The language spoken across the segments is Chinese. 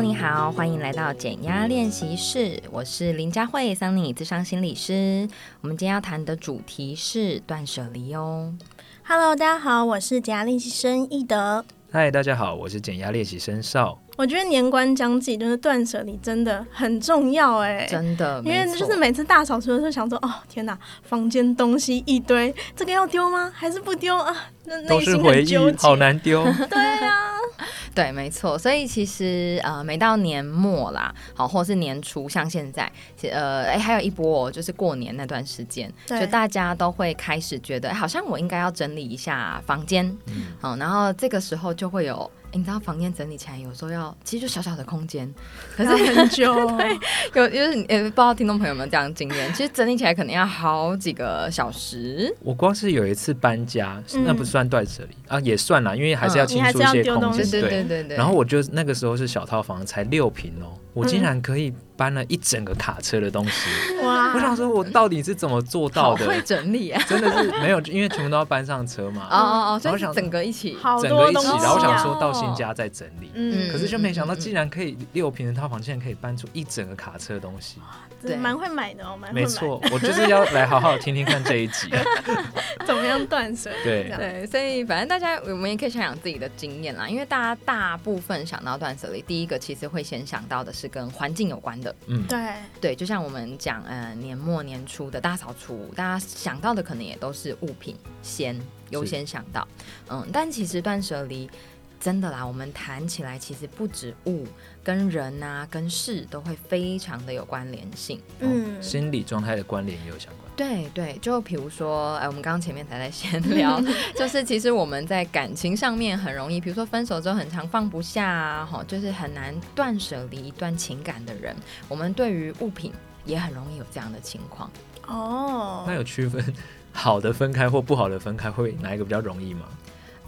Hello，你好，欢迎来到减压练习室，我是林佳慧，桑尼智商心理师。我们今天要谈的主题是断舍离哦。Hello，大家好，我是减压练习生易德。嗨，大家好，我是减压练习生邵。我觉得年关将近，就是断舍离真的很重要哎，真的，因为就是每次大扫除的时候，想说哦天哪，房间东西一堆，这个要丢吗？还是不丢啊？那都是回忆，好难丢。对啊，对，没错。所以其实呃，每到年末啦，好，或是年初，像现在，呃，哎，还有一波哦，就是过年那段时间，就大家都会开始觉得，好像我应该要整理一下房间，嗯，好，然后这个时候就会有。你知道房间整理起来有时候要，其实就小小的空间，可是很久。对，有就是也不知道听众朋友们这样经验，其实整理起来可能要好几个小时。我光是有一次搬家，那不算断舍离啊，也算啦，因为还是要清出一些空间。对对对对。然后我就那个时候是小套房，才六平哦，我竟然可以。搬了一整个卡车的东西，哇！我想说，我到底是怎么做到的？会整理啊，真的是没有，因为全部都要搬上车嘛。哦哦哦，所以整个一起，整个一起，然后我想说到新家再整理。嗯，可是就没想到，竟然可以六平的套房，竟然可以搬出一整个卡车的东西。对，蛮会买的哦，蛮会。没错，我就是要来好好听听看这一集，怎么样断舍？对对，所以反正大家我们也可以想想自己的经验啦，因为大家大部分想到断舍离，第一个其实会先想到的是跟环境有关的。嗯，对。对，就像我们讲，呃，年末年初的大扫除，大家想到的可能也都是物品先优先想到，嗯，但其实断舍离真的啦，我们谈起来其实不止物，跟人啊，跟事都会非常的有关联性，嗯，哦、心理状态的关联也有相关。对对，就比如说，哎，我们刚刚前面才在闲聊，就是其实我们在感情上面很容易，比如说分手之后很常放不下啊，哈，就是很难断舍离一段情感的人，我们对于物品也很容易有这样的情况。哦，那有区分 好的分开或不好的分开，会哪一个比较容易吗？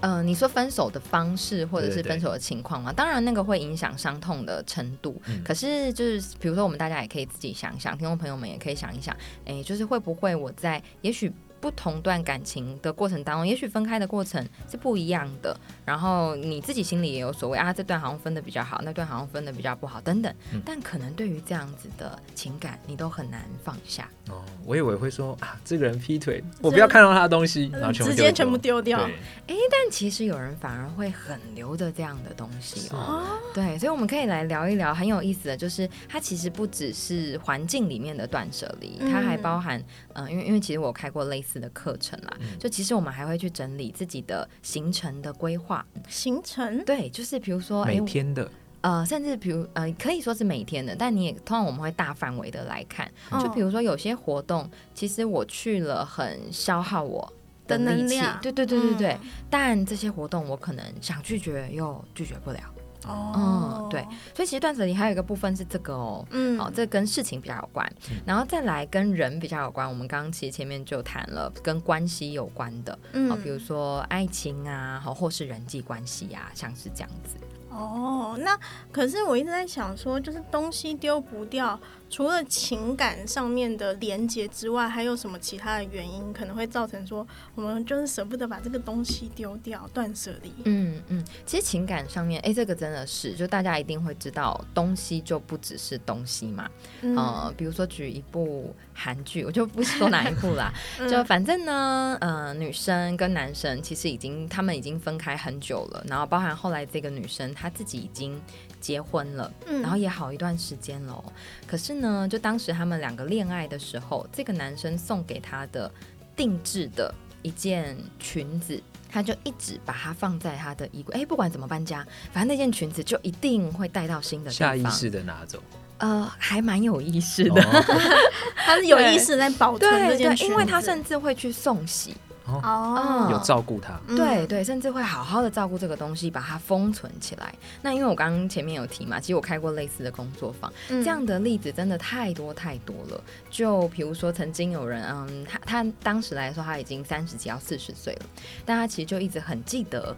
嗯、呃，你说分手的方式或者是分手的情况嘛？当然，那个会影响伤痛的程度。嗯、可是，就是比如说，我们大家也可以自己想想，听众朋友们也可以想一想，哎，就是会不会我在也许。不同段感情的过程当中，也许分开的过程是不一样的。然后你自己心里也有所谓啊，这段好像分的比较好，那段好像分的比较不好，等等。嗯、但可能对于这样子的情感，你都很难放下。哦，我以为会说啊，这个人劈腿，我不要看到他的东西，然后直接全部丢掉。哎对，但其实有人反而会很留着这样的东西哦。对，所以我们可以来聊一聊很有意思的就是，它其实不只是环境里面的断舍离，它还包含嗯、呃，因为因为其实我开过类似。的课程啦，就其实我们还会去整理自己的行程的规划。行程对，就是比如说每天的，呃，甚至比如呃，可以说是每天的，但你也通常我们会大范围的来看。就比如说有些活动，其实我去了很消耗我的力气，对对对对对。嗯、但这些活动我可能想拒绝又拒绝不了。哦，嗯，对，所以其实断舍离还有一个部分是这个哦，嗯，好，这跟事情比较有关，嗯、然后再来跟人比较有关。我们刚刚其实前面就谈了跟关系有关的，嗯，好，比如说爱情啊，好，或是人际关系啊，像是这样子。哦，那可是我一直在想说，就是东西丢不掉。除了情感上面的连接之外，还有什么其他的原因可能会造成说我们就是舍不得把这个东西丢掉，断舍离？嗯嗯，其实情感上面，哎，这个真的是，就大家一定会知道，东西就不只是东西嘛。嗯、呃，比如说举一部韩剧，我就不说哪一部啦，嗯、就反正呢，呃，女生跟男生其实已经他们已经分开很久了，然后包含后来这个女生她自己已经结婚了，嗯、然后也好一段时间了，可是。呢，就当时他们两个恋爱的时候，这个男生送给她的定制的一件裙子，他就一直把它放在他的衣柜。哎，不管怎么搬家，反正那件裙子就一定会带到新的地方。下意识的拿走。呃，还蛮有意识的，他是有意识在保存这件因为他甚至会去送洗。哦，有照顾他，对对，甚至会好好的照顾这个东西，把它封存起来。那因为我刚刚前面有提嘛，其实我开过类似的工作坊，这样的例子真的太多太多了。就比如说，曾经有人，嗯，他他当时来说他已经三十几要四十岁了，但他其实就一直很记得。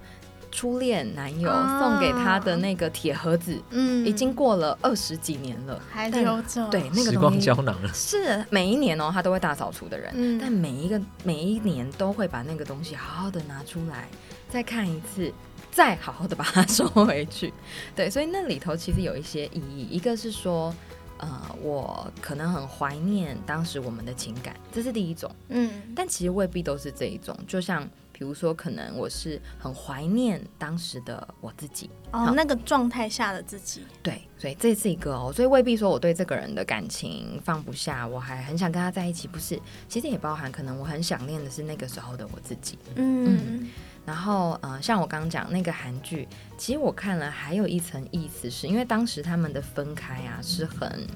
初恋男友送给他的那个铁盒子，嗯，已经过了二十几年了，还留着。对，那个时光胶囊了。是每一年哦，他都会大扫除的人，嗯，但每一个每一年都会把那个东西好好的拿出来再看一次，再好好的把它收回去。对，所以那里头其实有一些意义，一个是说。呃，我可能很怀念当时我们的情感，这是第一种。嗯，但其实未必都是这一种。就像比如说，可能我是很怀念当时的我自己，哦，那个状态下的自己。对，所以这是一个哦，所以未必说我对这个人的感情放不下，我还很想跟他在一起，不是？其实也包含可能我很想念的是那个时候的我自己。嗯。嗯然后，呃，像我刚刚讲那个韩剧，其实我看了还有一层意思是，是因为当时他们的分开啊是很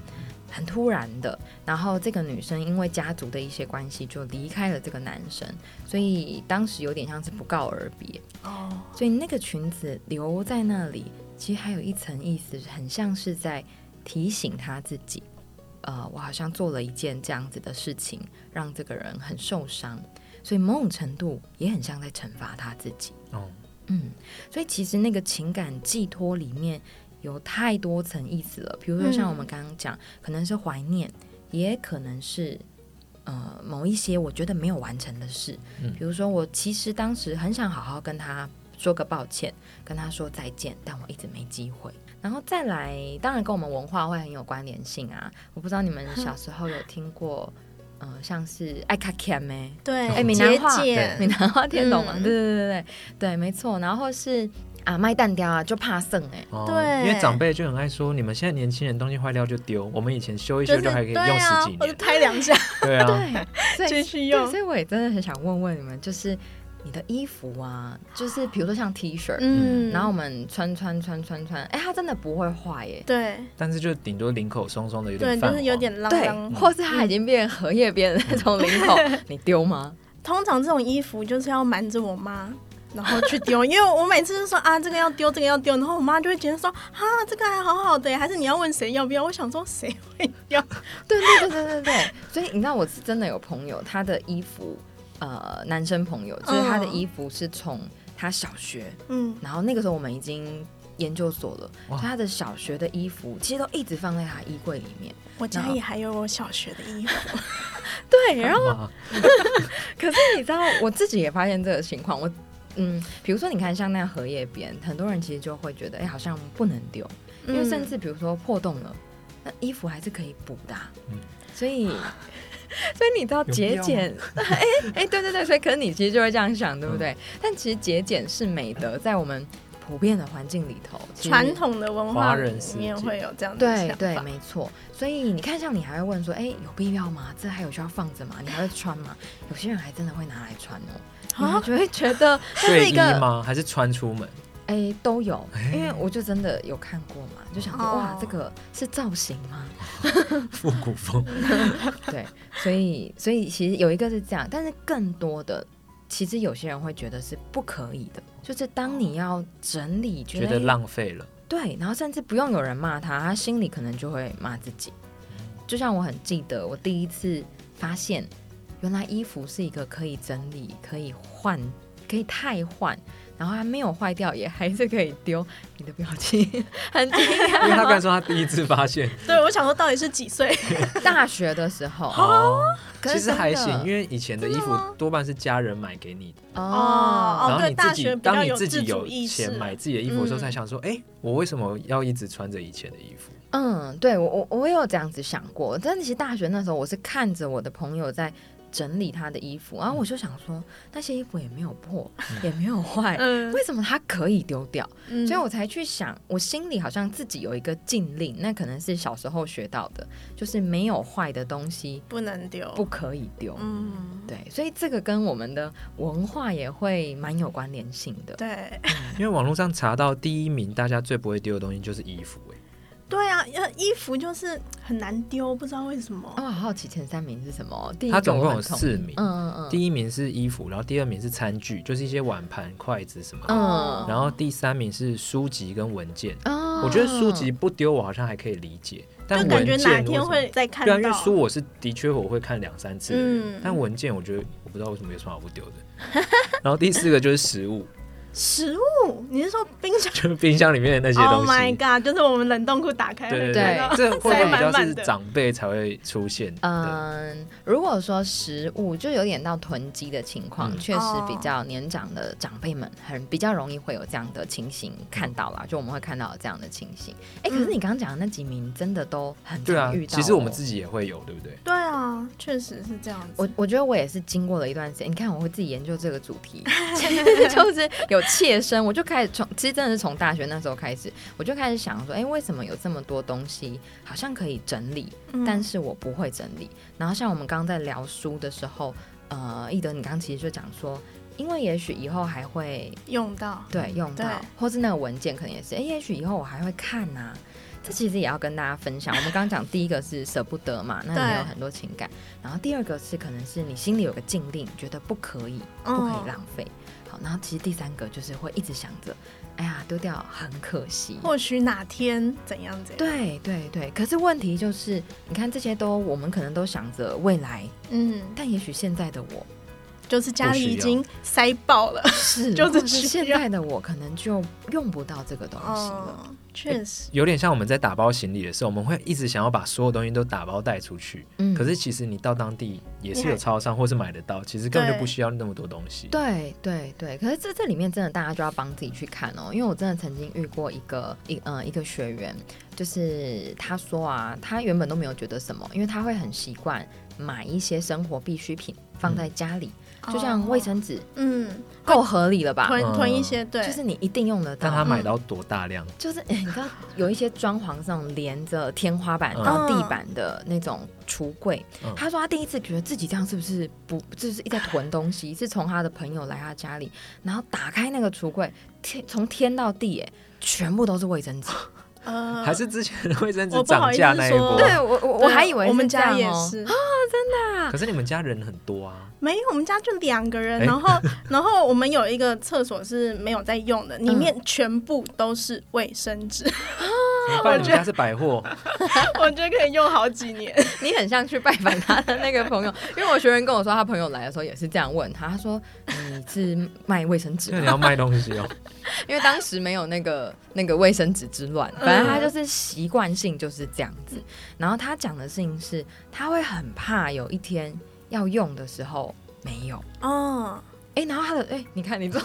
很突然的，然后这个女生因为家族的一些关系就离开了这个男生，所以当时有点像是不告而别哦。所以那个裙子留在那里，其实还有一层意思，很像是在提醒他自己，呃，我好像做了一件这样子的事情，让这个人很受伤。所以某种程度也很像在惩罚他自己。哦，嗯，所以其实那个情感寄托里面有太多层意思了。比如说像我们刚刚讲，可能是怀念，也可能是呃某一些我觉得没有完成的事。嗯，比如说我其实当时很想好好跟他说个抱歉，跟他说再见，但我一直没机会。然后再来，当然跟我们文化会很有关联性啊。我不知道你们小时候有听过。呃，像是爱卡钳咩？对，哎，闽南话，闽南话听懂吗？对对对对对，对，没错。然后是啊，卖蛋雕啊，就怕剩哎，对，因为长辈就很爱说，你们现在年轻人东西坏掉就丢，我们以前修一修就还可以用十几年，或者拍两下，对啊，对，继续用。所以我也真的很想问问你们，就是。你的衣服啊，就是比如说像 T 恤，嗯，然后我们穿穿穿穿穿，哎，它真的不会坏耶。对。但是就顶多领口松松的，有点对，就是有点脏。对，或是它已经变荷叶边的那种领口，你丢吗？通常这种衣服就是要瞒着我妈，然后去丢，因为我每次就说啊，这个要丢，这个要丢，然后我妈就会觉得说啊，这个还好好的，还是你要问谁要不要？我想说谁会要？对对对对对对。所以你知道，我是真的有朋友，他的衣服。呃，男生朋友就是他的衣服是从他小学，嗯，然后那个时候我们已经研究所了，哇他的小学的衣服其实都一直放在他衣柜里面。我家里还有我小学的衣服，对，然后，可是你知道，我自己也发现这个情况，我嗯，比如说你看像那样荷叶边，很多人其实就会觉得，哎、欸，好像不能丢，因为甚至比如说破洞了，那衣服还是可以补的，嗯，所以。所以你知道节俭，哎哎，对对对，所以可能你其实就会这样想，对不对？嗯、但其实节俭是美德，在我们普遍的环境里头，传统的文化里面会有这样的对对，没错。所以你看，像你还会问说，哎，有必要吗？这还有需要放着吗？你还会穿吗？有些人还真的会拿来穿哦，啊，就会觉得睡衣吗？还是穿出门？哎、欸，都有，因为我就真的有看过嘛，就想说，哇，这个是造型吗？复古风。对，所以所以其实有一个是这样，但是更多的，其实有些人会觉得是不可以的，就是当你要整理，觉得浪费了，对，然后甚至不用有人骂他，他心里可能就会骂自己。就像我很记得，我第一次发现，原来衣服是一个可以整理、可以换、可以汰换。然后还没有坏掉，也还是可以丢。你的表情 很惊讶，因为他刚才说他第一次发现。对，我想说到底是几岁？大学的时候。哦，其实还行，因为以前的衣服多半是家人买给你的。哦。然后你自己，当你自己有钱买自己的衣服的时候，才想说，哎，我为什么要一直穿着以前的衣服？嗯，对我我我也有这样子想过。但其实大学那时候，我是看着我的朋友在。整理他的衣服，然后我就想说，那些衣服也没有破，也没有坏，为什么他可以丢掉？所以我才去想，我心里好像自己有一个禁令，那可能是小时候学到的，就是没有坏的东西不能丢，不可以丢。嗯，对，所以这个跟我们的文化也会蛮有关联性的。对，因为网络上查到第一名，大家最不会丢的东西就是衣服。对啊，衣服就是很难丢，不知道为什么。哦，好好奇前三名是什么？第一他总共有四名，嗯嗯嗯。第一名是衣服，然后第二名是餐具，就是一些碗盘、筷子什么的。嗯。然后第三名是书籍跟文件。哦。我觉得书籍不丢，我好像还可以理解。但文件哪天会再看到？对啊，因为书我是的确我会看两三次。嗯。但文件我觉得我不知道为什么有什么好不丢的。然后第四个就是食物。食物？你是说冰箱？就是冰箱里面的那些东西。Oh my god！就是我们冷冻库打开，对对对，这会不会比较是长辈才会出现？嗯，如果说食物就有点到囤积的情况，确、嗯、实比较年长的长辈们很比较容易会有这样的情形看到啦。就我们会看到这样的情形。哎、欸，可是你刚刚讲的那几名真的都很常遇到、喔。其实我们自己也会有，对不对？对啊，确实是这样子。我我觉得我也是经过了一段时间，你看我会自己研究这个主题，就是有切身，我就开始从，其实真的是从大学那时候开始，我就开始想说，哎、欸，为什么有这么多东西好像可以整理，嗯、但是我不会整理。然后像我们刚刚在聊书的时候，呃，易德，你刚刚其实就讲说，因为也许以后还会用到，对，用到，或是那个文件可能也是，哎、欸，也许以后我还会看呐、啊。这其实也要跟大家分享。我们刚刚讲第一个是舍不得嘛，那你有很多情感。然后第二个是可能是你心里有个禁令，觉得不可以，不可以浪费。好，然后其实第三个就是会一直想着，哎呀，丢掉很可惜，或许哪天怎样怎样。对对对。可是问题就是，你看这些都我们可能都想着未来，嗯，但也许现在的我。就是家里已经塞爆了，是，就是现在的我可能就用不到这个东西了。确、哦、实、欸，有点像我们在打包行李的时候，我们会一直想要把所有东西都打包带出去。嗯，可是其实你到当地也是有超商或是买得到，其实根本就不需要那么多东西。对对对，可是这这里面真的大家就要帮自己去看哦，因为我真的曾经遇过一个一嗯、呃、一个学员，就是他说啊，他原本都没有觉得什么，因为他会很习惯买一些生活必需品放在家里。嗯就像卫生纸，嗯，够合理了吧？囤囤一些，对，就是你一定用得到。但他买到多大量？嗯、就是你知道有一些装潢上连着天花板到地板的那种橱柜，嗯、他说他第一次觉得自己这样是不是不就是一直在囤东西？是从他的朋友来他家里，然后打开那个橱柜，天从天到地，哎，全部都是卫生纸。呃，还是之前的卫生纸涨价那一波？对我我我还以为我们家也是啊，真的、啊。可是你们家人很多啊？没有，我们家就两个人，然后 然后我们有一个厕所是没有在用的，里面全部都是卫生纸。我觉得是百货，我觉得可以用好几年。你很像去拜访他的那个朋友，因为我学员跟我说，他朋友来的时候也是这样问他，他说你是卖卫生纸？那你要卖东西哦。因为当时没有那个那个卫生纸之乱，反正他就是习惯性就是这样子。然后他讲的事情是，他会很怕有一天要用的时候没有哦。哎，然后他的哎，你看你做，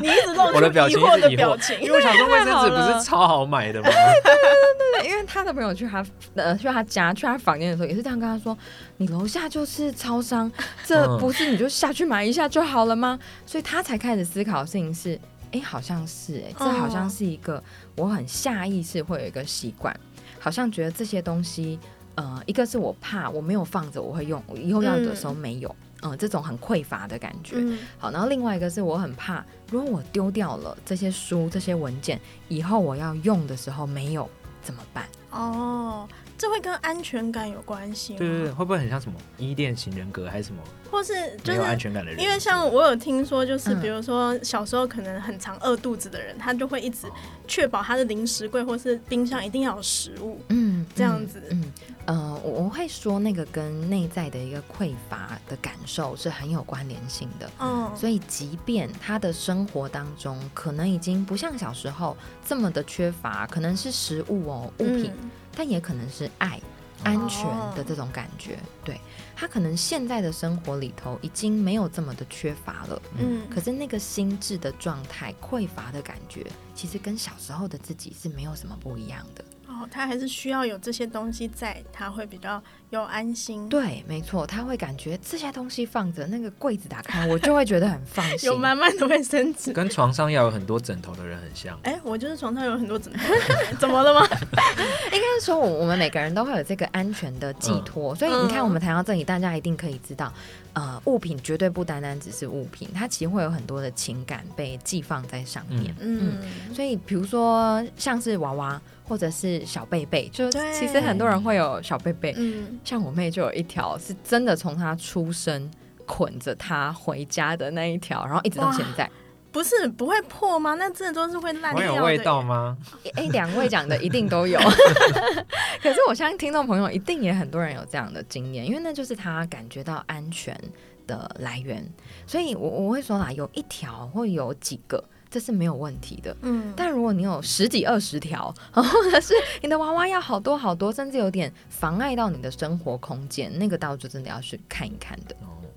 你一直露出疑惑的表情，因为我想说卫生纸不是超好买的吗？对对对对对，因为他的朋友去他呃去他家去他房间的时候也是这样跟他说，你楼下就是超商，这不是你就下去买一下就好了吗？所以他才开始思考的事情是，哎，好像是哎，这好像是一个我很下意识会有一个习惯，好像觉得这些东西，呃，一个是我怕我没有放着我会用，我以后要的时候没有。嗯嗯，这种很匮乏的感觉。嗯、好，然后另外一个是我很怕，如果我丢掉了这些书、这些文件，以后我要用的时候没有怎么办？哦。这会跟安全感有关系吗？对对对，会不会很像什么依恋型人格还是什么？或是就是没有安全感的人？因为像我有听说，就是比如说小时候可能很常饿肚子的人，嗯、他就会一直确保他的零食柜或是冰箱一定要有食物。嗯，这样子。嗯，呃，我会说那个跟内在的一个匮乏的感受是很有关联性的。嗯，所以即便他的生活当中可能已经不像小时候这么的缺乏，可能是食物哦物品。嗯但也可能是爱、安全的这种感觉，哦、对，他可能现在的生活里头已经没有这么的缺乏了，嗯，可是那个心智的状态、匮乏的感觉，其实跟小时候的自己是没有什么不一样的。哦，他还是需要有这些东西在，他会比较有安心。对，没错，他会感觉这些东西放着，那个柜子打开，我就会觉得很放 心。有满满的卫生纸，跟床上要有很多枕头的人很像。哎，我就是床上有很多枕头，怎么了吗？应该是说，我我们每个人都会有这个安全的寄托，嗯、所以你看，我们谈到这里，大家一定可以知道。呃，物品绝对不单单只是物品，它其实会有很多的情感被寄放在上面。嗯，嗯，所以比如说像是娃娃或者是小贝贝，就其实很多人会有小贝贝。嗯，像我妹就有一条是真的从她出生捆着她回家的那一条，然后一直到现在。不是不会破吗？那真的都是会烂掉的。会有味道吗？哎，两位讲的一定都有。可是我相信听众朋友一定也很多人有这样的经验，因为那就是他感觉到安全的来源。所以我我会说啦，有一条或有几个这是没有问题的。嗯，但如果你有十几二十条，或者是你的娃娃要好多好多，甚至有点妨碍到你的生活空间，那个倒就真的要去看一看的。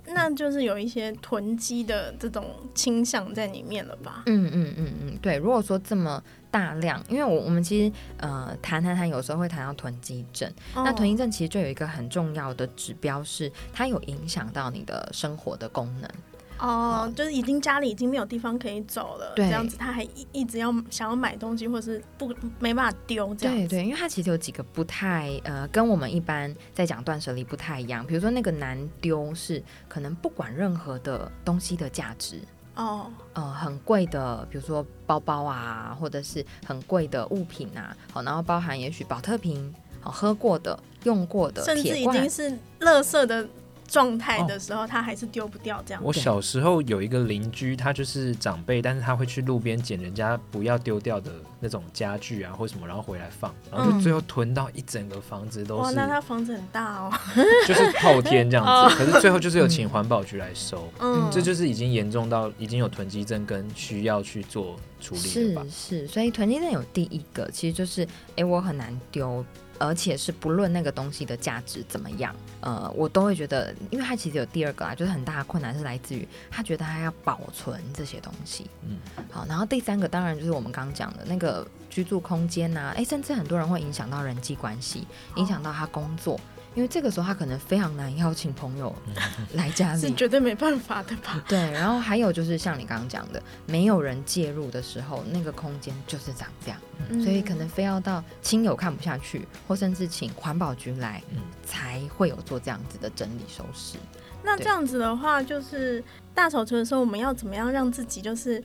那就是有一些囤积的这种倾向在里面了吧？嗯嗯嗯嗯，对。如果说这么大量，因为我我们其实呃谈谈谈，有时候会谈到囤积症。哦、那囤积症其实就有一个很重要的指标，是它有影响到你的生活的功能。哦，就是已经家里已经没有地方可以走了，对这样子他还一一直要想要买东西，或者是不没办法丢这样子。对对，因为他其实有几个不太呃，跟我们一般在讲断舍离不太一样。比如说那个难丢是可能不管任何的东西的价值哦，呃，很贵的，比如说包包啊，或者是很贵的物品啊，好，然后包含也许保特瓶，好，喝过的、用过的，甚至已经是垃圾的。状态的时候，他还是丢不掉这样。我小时候有一个邻居，他就是长辈，但是他会去路边捡人家不要丢掉的那种家具啊，或什么，然后回来放，然后就最后囤到一整个房子都是。哇，那他房子很大哦，就是透天这样子。可是最后就是有请环保局来收，嗯，这就是已经严重到已经有囤积症跟需要去做处理了吧？是是，所以囤积症有第一个，其实就是哎，我很难丢。而且是不论那个东西的价值怎么样，呃，我都会觉得，因为他其实有第二个啊，就是很大的困难是来自于他觉得他要保存这些东西，嗯，好，然后第三个当然就是我们刚刚讲的那个居住空间呐、啊，哎，甚至很多人会影响到人际关系，影响到他工作。哦因为这个时候他可能非常难邀请朋友 来家里，是绝对没办法的吧？对，然后还有就是像你刚刚讲的，没有人介入的时候，那个空间就是长这样，嗯、所以可能非要到亲友看不下去，或甚至请环保局来，嗯、才会有做这样子的整理收拾。那这样子的话，就是大扫除的时候，我们要怎么样让自己就是？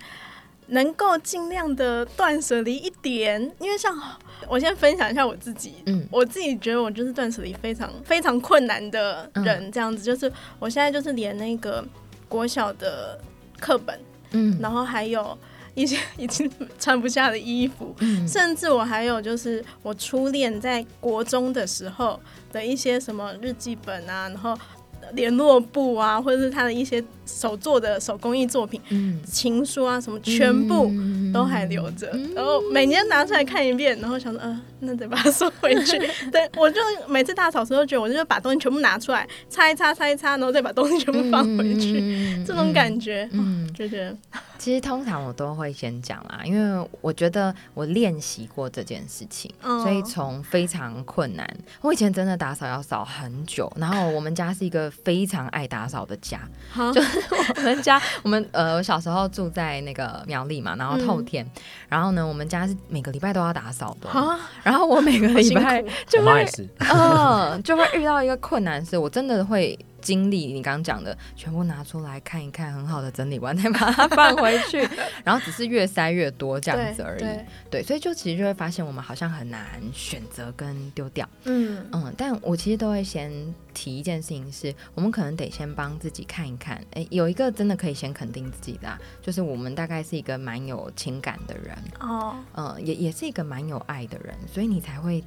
能够尽量的断舍离一点，因为像我先分享一下我自己，嗯，我自己觉得我就是断舍离非常非常困难的人，这样子，嗯、就是我现在就是连那个国小的课本，嗯，然后还有一些 已经穿不下的衣服，嗯，甚至我还有就是我初恋在国中的时候的一些什么日记本啊，然后。联络簿啊，或者是他的一些手做的手工艺作品，嗯、情书啊什么，全部都还留着。嗯、然后每年拿出来看一遍，然后想说，呃，那得把它收回去。对，我就每次大扫除都觉得，我就把东西全部拿出来擦一擦，擦一擦，然后再把东西全部放回去，嗯、这种感觉，嗯，就觉得。其实通常我都会先讲啦，因为我觉得我练习过这件事情，哦、所以从非常困难，我以前真的打扫要扫很久。然后我们家是一个非常爱打扫的家，就是我们家，我们呃，我小时候住在那个苗栗嘛，然后透天，嗯、然后呢，我们家是每个礼拜都要打扫的，然后我每个礼拜就会，嗯，就会遇到一个困难，是我真的会。经历你刚刚讲的，全部拿出来看一看，很好的整理完再把它放回去，然后只是越塞越多这样子而已。对，对，所以就其实就会发现我们好像很难选择跟丢掉。嗯嗯，但我其实都会先提一件事情是，我们可能得先帮自己看一看。哎，有一个真的可以先肯定自己的啊，就是我们大概是一个蛮有情感的人哦，嗯，也也是一个蛮有爱的人，所以你才会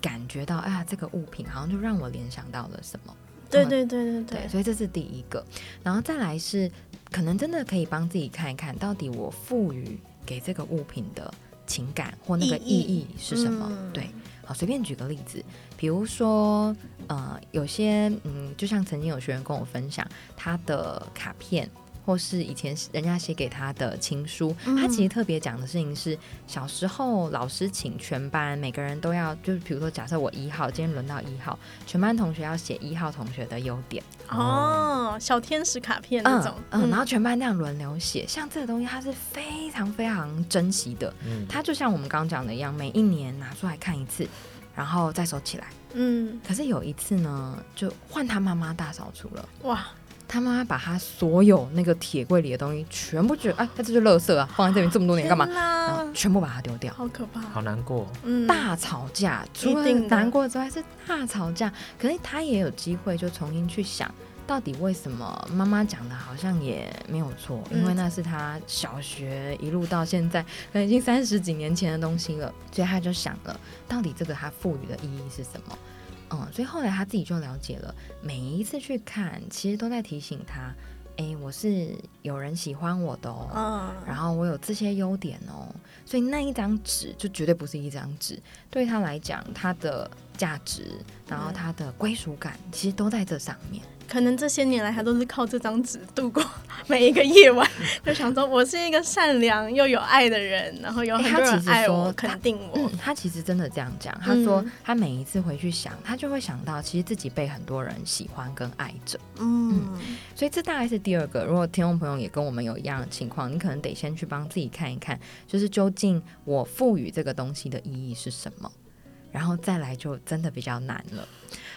感觉到，哎呀，这个物品好像就让我联想到了什么。对对对对对，对，所以这是第一个，然后再来是可能真的可以帮自己看一看到底我赋予给这个物品的情感或那个意义是什么。嗯、对，好，随便举个例子，比如说呃，有些嗯，就像曾经有学员跟我分享他的卡片。或是以前人家写给他的情书，嗯、他其实特别讲的事情是，小时候老师请全班每个人都要，就是比如说假设我一号，今天轮到一号，全班同学要写一号同学的优点。哦，小天使卡片那种，嗯，嗯，然后全班那样轮流写，像这个东西它是非常非常珍惜的，嗯，它就像我们刚刚讲的一样，每一年拿出来看一次，然后再收起来，嗯，可是有一次呢，就换他妈妈大扫除了，哇。他妈把他所有那个铁柜里的东西全部觉得，哎，他这就垃圾啊，放在这里这么多年干嘛？然后全部把它丢掉，好可怕，好难过。嗯，大吵架，除了难过之外是大吵架。可是他也有机会就重新去想，到底为什么妈妈讲的好像也没有错，因为那是他小学一路到现在，可能已经三十几年前的东西了，所以他就想了，到底这个他赋予的意义是什么？嗯，所以后来他自己就了解了，每一次去看，其实都在提醒他，哎，我是有人喜欢我的哦，嗯，然后我有这些优点哦，所以那一张纸就绝对不是一张纸，对他来讲，他的价值，然后他的归属感，其实都在这上面。可能这些年来，他都是靠这张纸度过 每一个夜晚，就想说我是一个善良又有爱的人，然后有很多人爱我、欸、肯定我、嗯。他其实真的这样讲，他说他每一次回去想，他就会想到其实自己被很多人喜欢跟爱着。嗯，嗯，所以这大概是第二个。如果听众朋友也跟我们有一样的情况，你可能得先去帮自己看一看，就是究竟我赋予这个东西的意义是什么，然后再来就真的比较难了。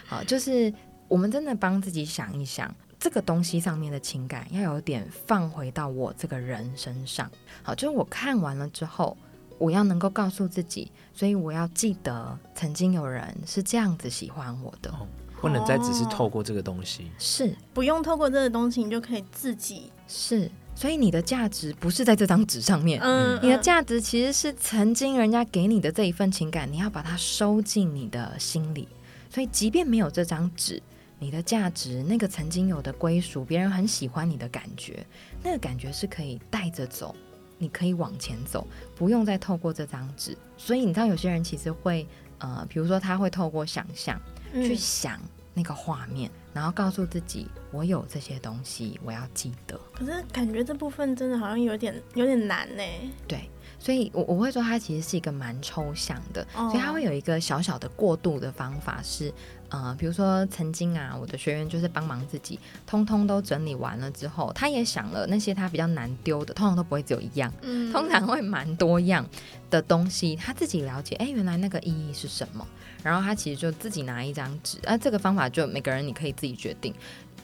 好，就是。我们真的帮自己想一想，这个东西上面的情感要有点放回到我这个人身上。好，就是我看完了之后，我要能够告诉自己，所以我要记得曾经有人是这样子喜欢我的，哦、不能再只是透过这个东西。是，不用透过这个东西，你就可以自己是。所以你的价值不是在这张纸上面，嗯，你的价值其实是曾经人家给你的这一份情感，你要把它收进你的心里。所以，即便没有这张纸。你的价值，那个曾经有的归属，别人很喜欢你的感觉，那个感觉是可以带着走，你可以往前走，不用再透过这张纸。所以你知道，有些人其实会，呃，比如说他会透过想象去想那个画面，嗯，然后告诉自己，我有这些东西，我要记得。可是感觉这部分真的好像有点有点难呢。对，所以我我会说，它其实是一个蛮抽象的，哦，所以它会有一个小小的过渡的方法是。呃，比如说曾经啊，我的学员就是帮忙自己，通通都整理完了之后，他也想了那些他比较难丢的，通常都不会只有一样，嗯，通常会蛮多样的东西，他自己了解，哎，原来那个意义是什么，然后他其实就自己拿一张纸，啊，这个方法就每个人你可以自己决定，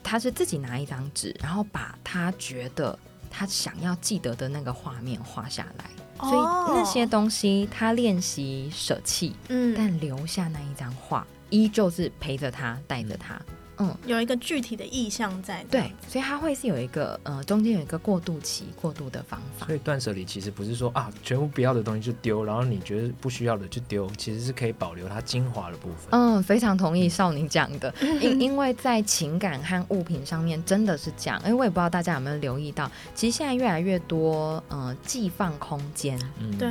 他是自己拿一张纸，然后把他觉得他想要记得的那个画面画下来，哦，所以那些东西他练习舍弃，嗯，但留下那一张画。依旧是陪着他，带着他，嗯，有一个具体的意向在。对，所以它会是有一个呃，中间有一个过渡期，过渡的方法。所以断舍离其实不是说啊，全部不要的东西就丢，然后你觉得不需要的就丢，其实是可以保留它精华的部分。嗯，非常同意少宁讲的，因因为在情感和物品上面真的是这样。因为我也不知道大家有没有留意到，其实现在越来越多呃寄放空间，嗯，对。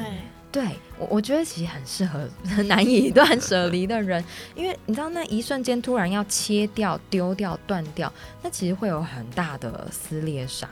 对我，我觉得其实很适合很 难以断舍离的人，因为你知道那一瞬间突然要切掉、丢掉、断掉，那其实会有很大的撕裂伤。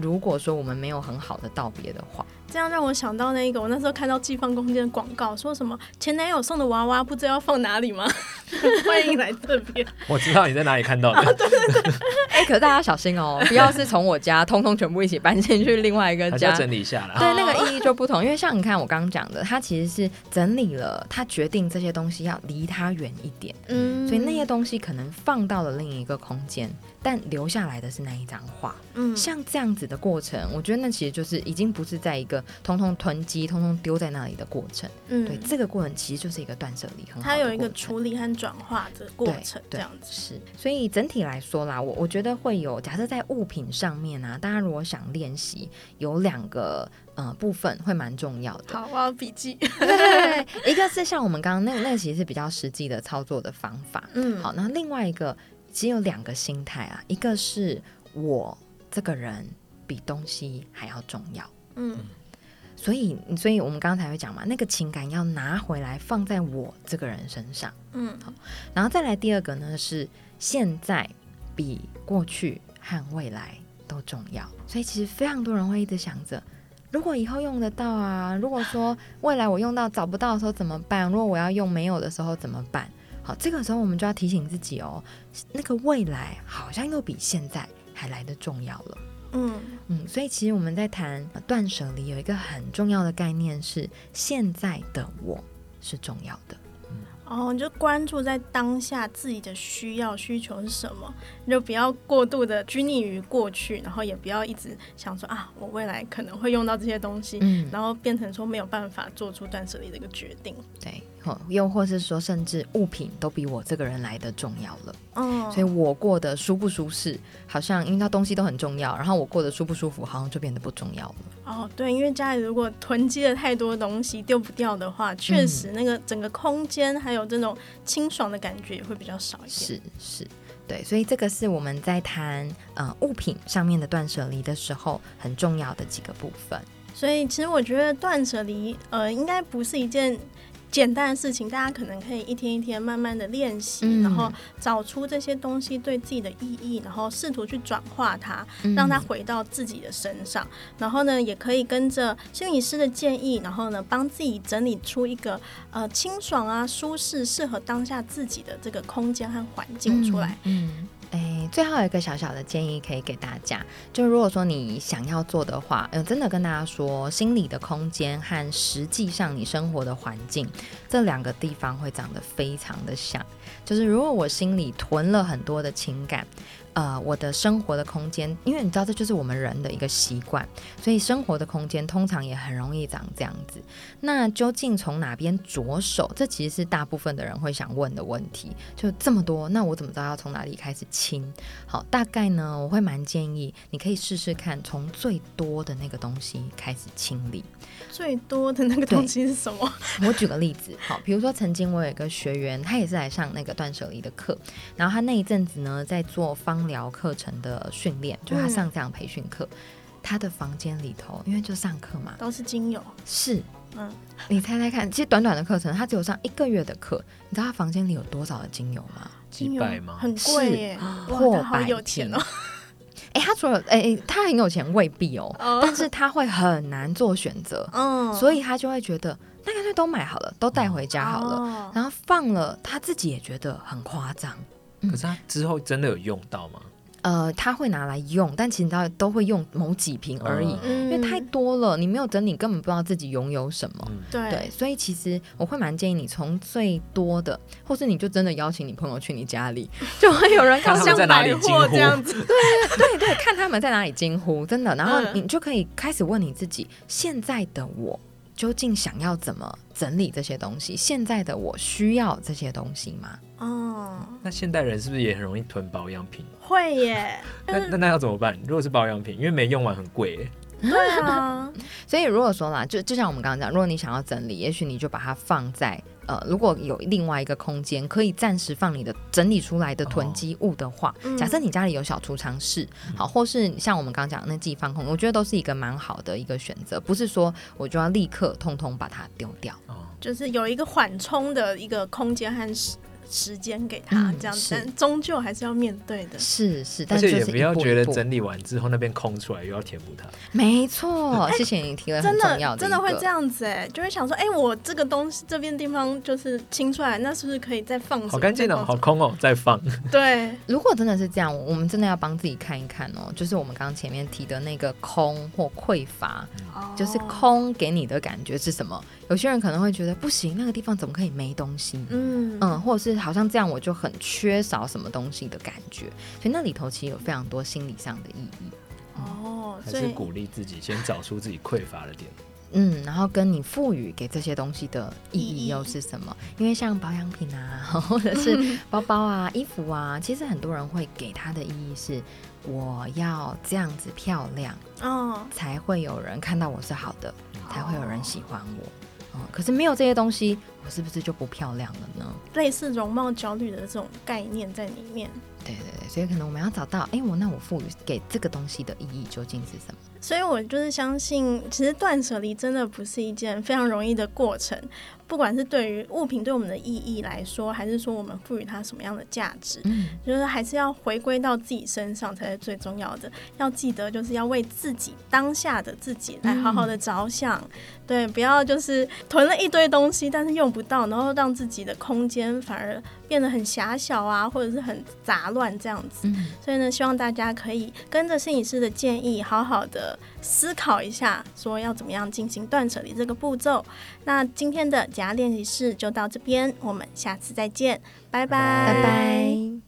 如果说我们没有很好的道别的话。这样让我想到那个，我那时候看到寄放空间的广告，说什么前男友送的娃娃不知道要放哪里吗？欢迎来这边。我知道你在哪里看到的。哦、对对对。哎、欸，可是大家小心哦，不要是从我家通通全部一起搬进去另外一个家，整理一下啦。对，那个意义就不同，因为像你看我刚刚讲的，他其实是整理了，他决定这些东西要离他远一点，嗯，所以那些东西可能放到了另一个空间。但留下来的是那一张画，嗯，像这样子的过程，我觉得那其实就是已经不是在一个通通囤积、通通丢在那里的过程，嗯，对，这个过程其实就是一个断舍离，它有一个处理和转化的过程，这样子是。所以整体来说啦，我我觉得会有，假设在物品上面啊，大家如果想练习，有两个呃部分会蛮重要的。好，我要笔记。对对对，一个是像我们刚刚那个，那个其实是比较实际的操作的方法，嗯，好，那另外一个。其实有两个心态啊，一个是我这个人比东西还要重要，嗯，所以所以我们刚才会讲嘛，那个情感要拿回来放在我这个人身上，嗯，好，然后再来第二个呢是现在比过去和未来都重要，所以其实非常多人会一直想着，如果以后用得到啊，如果说未来我用到找不到的时候怎么办？如果我要用没有的时候怎么办？好，这个时候我们就要提醒自己哦，那个未来好像又比现在还来得重要了。嗯嗯，所以其实我们在谈断舍离，有一个很重要的概念是，现在的我是重要的。哦，你就关注在当下自己的需要需求是什么，你就不要过度的拘泥于过去，然后也不要一直想说啊，我未来可能会用到这些东西，嗯，然后变成说没有办法做出断舍离的一个决定。对，又或是说，甚至物品都比我这个人来的重要了。哦，所以我过得舒不舒适，好像因为它东西都很重要，然后我过得舒不舒服，好像就变得不重要了。哦，对，因为家里如果囤积了太多东西丢不掉的话，确实那个整个空间还有这种清爽的感觉也会比较少一点。是是，对，所以这个是我们在谈呃物品上面的断舍离的时候很重要的几个部分。所以其实我觉得断舍离呃应该不是一件。简单的事情，大家可能可以一天一天慢慢的练习，嗯，然后找出这些东西对自己的意义，然后试图去转化它，让它回到自己的身上。嗯，然后呢，也可以跟着心理师的建议，然后呢，帮自己整理出一个呃清爽啊、舒适、适合当下自己的这个空间和环境出来。嗯。嗯诶，最后一个小小的建议可以给大家，就如果说你想要做的话，嗯，真的跟大家说，心理的空间和实际上你生活的环境这两个地方会长得非常的像。就是如果我心里囤了很多的情感。呃，我的生活的空间，因为你知道这就是我们人的一个习惯，所以生活的空间通常也很容易长这样子。那究竟从哪边着手？这其实是大部分的人会想问的问题。就这么多，那我怎么知道要从哪里开始清？好，大概呢，我会蛮建议你可以试试看，从最多的那个东西开始清理。最多的那个东西是什么？我举个例子，好，比如说曾经我有一个学员，他也是来上那个断舍离的课，然后他那一阵子呢，在做芳疗课程的训练，就他上这样培训课，嗯、他的房间里头，因为就上课嘛，都是精油，是，嗯，你猜猜看，其实短短的课程，他只有上一个月的课，你知道他房间里有多少的精油吗？几百吗？很贵耶，破百有钱哦。哎、欸，他除了哎、欸，他很有钱未必哦，oh. 但是他会很难做选择，嗯，所以他就会觉得那干脆都买好了，都带回家好了，oh. 然后放了，他自己也觉得很夸张。可是他之后真的有用到吗？呃，他会拿来用，但其实他都会用某几瓶而已，嗯，因为太多了，你没有整理，根本不知道自己拥有什么。嗯、对，对，所以其实我会蛮建议你从最多的，或是你就真的邀请你朋友去你家里，就会有人看他们在哪里惊呼这样子。对对对，看他们在哪里惊呼，真的，然后你就可以开始问你自己，现在的我。究竟想要怎么整理这些东西？现在的我需要这些东西吗？哦，那现代人是不是也很容易囤保养品？会耶。那那那要怎么办？如果是保养品，因为没用完很贵耶。对啊。所以如果说啦，就就像我们刚刚讲，如果你想要整理，也许你就把它放在。呃，如果有另外一个空间可以暂时放你的整理出来的囤积物的话，哦，假设你家里有小储藏室，嗯，好，或是像我们刚刚讲的那寄放空，我觉得都是一个蛮好的一个选择，不是说我就要立刻通通把它丢掉，哦，就是有一个缓冲的一个空间和时。间给他这样子，但终究还是要面对的。是是，但是也不要觉得整理完之后那边空出来又要填补它。没错，谢谢你提了很重要的，真的会这样子哎，就会想说，哎，我这个东西这边地方就是清出来，那是不是可以再放？好干净哦，好空哦，再放。对，如果真的是这样，我们真的要帮自己看一看哦，就是我们刚刚前面提的那个空或匮乏，就是空给你的感觉是什么？有些人可能会觉得不行，那个地方怎么可以没东西？嗯嗯，或者是好像这样我就很缺少什么东西的感觉，所以那里头其实有非常多心理上的意义。哦，还是鼓励自己先找出自己匮乏的点。嗯，然后跟你赋予给这些东西的意义又是什么？因为像保养品啊，或者是包包啊、衣服啊，其实很多人会给它的意义是我要这样子漂亮哦，才会有人看到我是好的，才会有人喜欢我。可是没有这些东西，我是不是就不漂亮了呢？类似容貌焦虑的这种概念在里面。对对对，所以可能我们要找到，哎，我那我赋予给这个东西的意义究竟是什么？所以我就是相信，其实断舍离真的不是一件非常容易的过程。不管是对于物品对我们的意义来说，还是说我们赋予它什么样的价值，嗯，就是还是要回归到自己身上才是最重要的。要记得，就是要为自己当下的自己来好好的着想，嗯，对，不要就是囤了一堆东西，但是用不到，然后让自己的空间反而变得很狭小啊，或者是很杂乱这样子。嗯，所以呢，希望大家可以跟着摄影师的建议，好好的思考一下，说要怎么样进行断舍离这个步骤。那今天的减压练习室就到这边，我们下次再见，拜拜，拜拜。